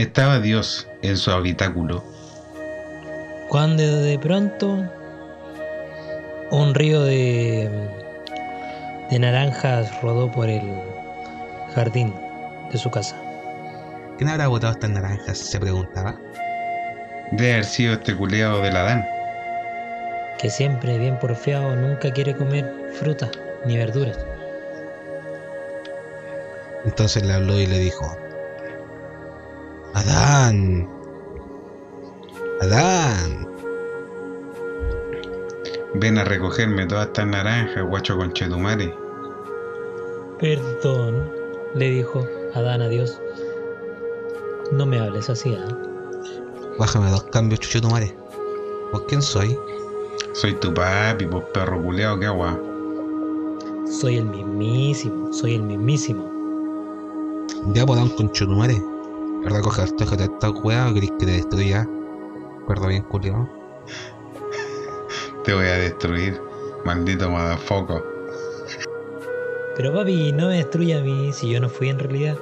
Estaba Dios en su habitáculo. Cuando de pronto un río de, de naranjas rodó por el jardín de su casa. ¿Quién habrá botado estas naranjas? Se preguntaba. Debe haber sido este culeado del Adán. Que siempre, bien porfiado, nunca quiere comer fruta ni verduras. Entonces le habló y le dijo, Adán, Adán, Ven a recogerme todas estas naranjas, guacho conchetumare. Perdón, le dijo Adán a Dios. No me hables así, ¿ah? bájame dos cambios, chucho tu madre. ¿Vos quién soy? Soy tu papi, pues perro culeado, qué agua. Soy el mismísimo, soy el mismísimo. Ya podamos con chutumare. ¿Verdad? Coge el de esta weá o querés que te destruya? ¿Verdad bien, culiao? Te voy a destruir, maldito madafoco. Pero papi, no me destruya a mí si yo no fui en realidad.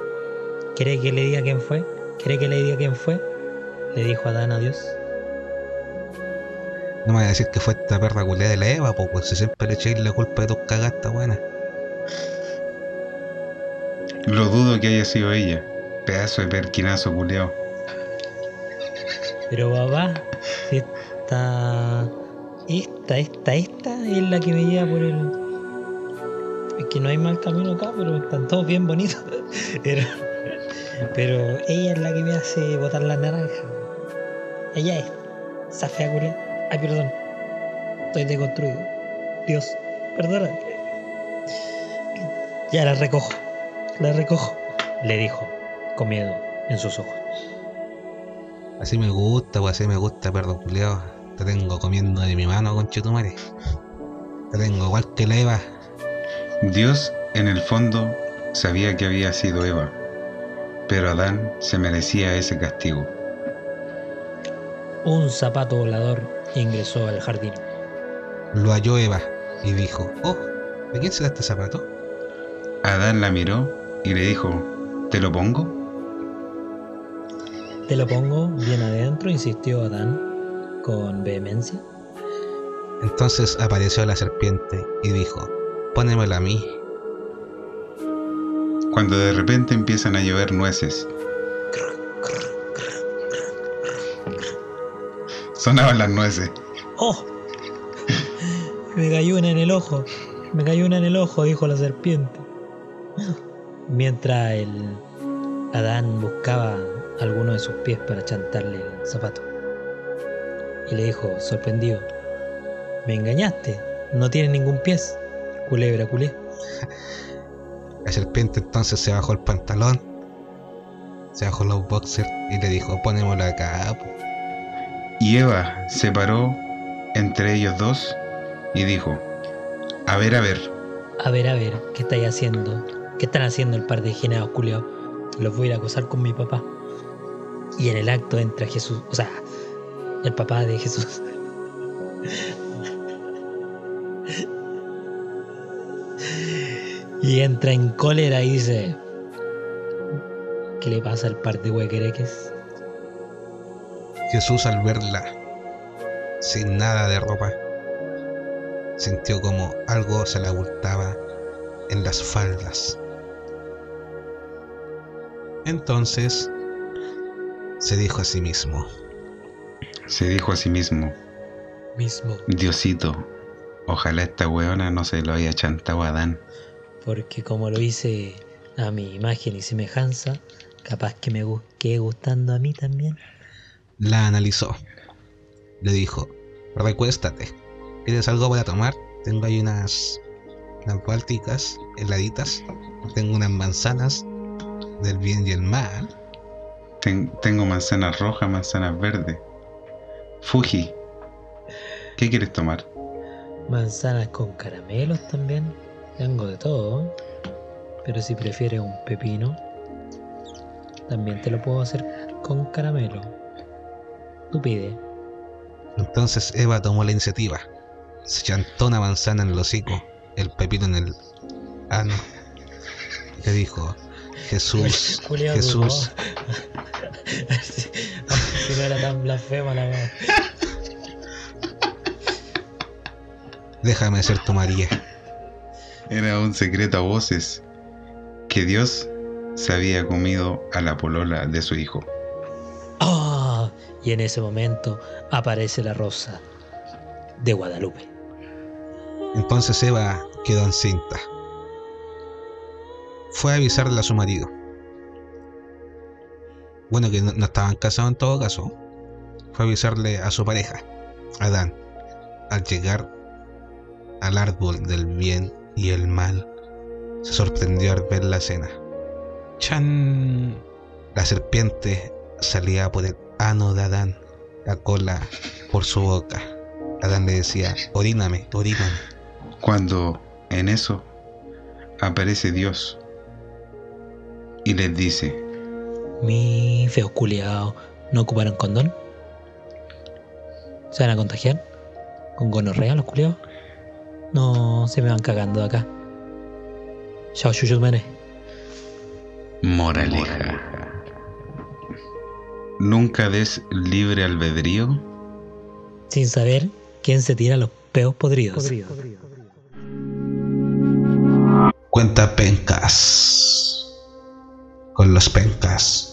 ¿Quiere que le diga quién fue? ¿Quiere que le diga quién fue? Le dijo Adán a Dios. No me vas a decir que fue esta perra culiada de la Eva, po, pues si siempre le echéis la culpa de tus cagatas buenas. Lo dudo que haya sido ella. Pedazo de perquinazo culeado. Pero papá, si esta. Esta, esta, esta es la que me lleva por el. Es que no hay mal camino acá, pero están todos bien bonitos. Pero, pero ella es la que me hace botar la naranja. Ella es. Esa fea culia. Ay, perdón. Estoy deconstruido. Dios, perdona. Ya la recojo. La recojo. Le dijo, con miedo en sus ojos. Así me gusta, pues así me gusta, perro culiao. Te tengo comiendo de mi mano, conchetumare. Te tengo igual que la Eva. Dios, en el fondo, sabía que había sido Eva, pero Adán se merecía ese castigo. Un zapato volador ingresó al jardín. Lo halló Eva y dijo, oh, ¿de quién será este zapato? Adán la miró y le dijo, ¿te lo pongo? Te lo pongo bien adentro, insistió Adán con vehemencia. Entonces apareció la serpiente y dijo, pónemela a mí. Cuando de repente empiezan a llover nueces. Sonaban las nueces. ¡Oh! Me cayó una en el ojo. Me cayó una en el ojo, dijo la serpiente. Mientras el Adán buscaba alguno de sus pies para chantarle el zapato. Y le dijo, sorprendido, me engañaste, no tiene ningún pies. Culebra, culé. La serpiente entonces se bajó el pantalón, se bajó los boxers y le dijo, ponémoslo acá. po". Y Eva se paró entre ellos dos y dijo, a ver, a ver, A ver, a ver, ¿qué estáis haciendo? ¿Qué están haciendo el par de genados culeados? Los voy a ir a acosar con mi papá. Y en el acto entra Jesús, o sea, el papá de Jesús. Y entra en cólera y dice, ¿qué le pasa al par de huequereques? Jesús al verla sin nada de ropa, sintió como algo se le abultaba en las faldas. Entonces se dijo a sí mismo, se dijo a sí mismo, Mismo, Diosito, ojalá esta weona no se lo haya chantado a Adán. porque como lo hice a mi imagen y semejanza, capaz que me quede gustando a mí también. La analizó, le dijo, recuéstate, ¿quieres algo para tomar? Tengo ahí unas, unas bálticas heladitas, tengo unas manzanas del bien y el mal. Ten- tengo manzanas rojas, manzanas verdes. Fuji, ¿qué quieres tomar? Manzanas con caramelos también. Tengo de todo. Pero si prefieres un pepino, también te lo puedo hacer con caramelo. Tú pide. Entonces Eva tomó la iniciativa. Se chantó una manzana en el hocico, el pepino en el ano. Le dijo, Jesús, Jesús, si, no era tan blasfema la weá. déjame ser tu María. Era un secreto a voces que Dios se había comido a la polola de su hijo. Y en ese momento aparece la rosa de Guadalupe. Entonces Eva quedó encinta. Fue a avisarle a su marido. Bueno, que no, no estaban casados en todo caso. Fue a avisarle a su pareja, Adán. Al llegar al árbol del bien y el mal, se sorprendió al ver la escena. ¡Chan! La serpiente salía por el ano de Adán, la cola por su boca. Adán le decía, oríname, oríname. Cuando en eso aparece Dios y les dice, Mi feos culiados no ocuparon condón. ¿Se van a contagiar? ¿Con gonorrea los culiados? No, se me van cagando de acá. Chao, chuchos, mene. moraleja. Nunca des libre albedrío Sin saber quién se tira los peos podridos. Cuenta pencas. Con los pencas.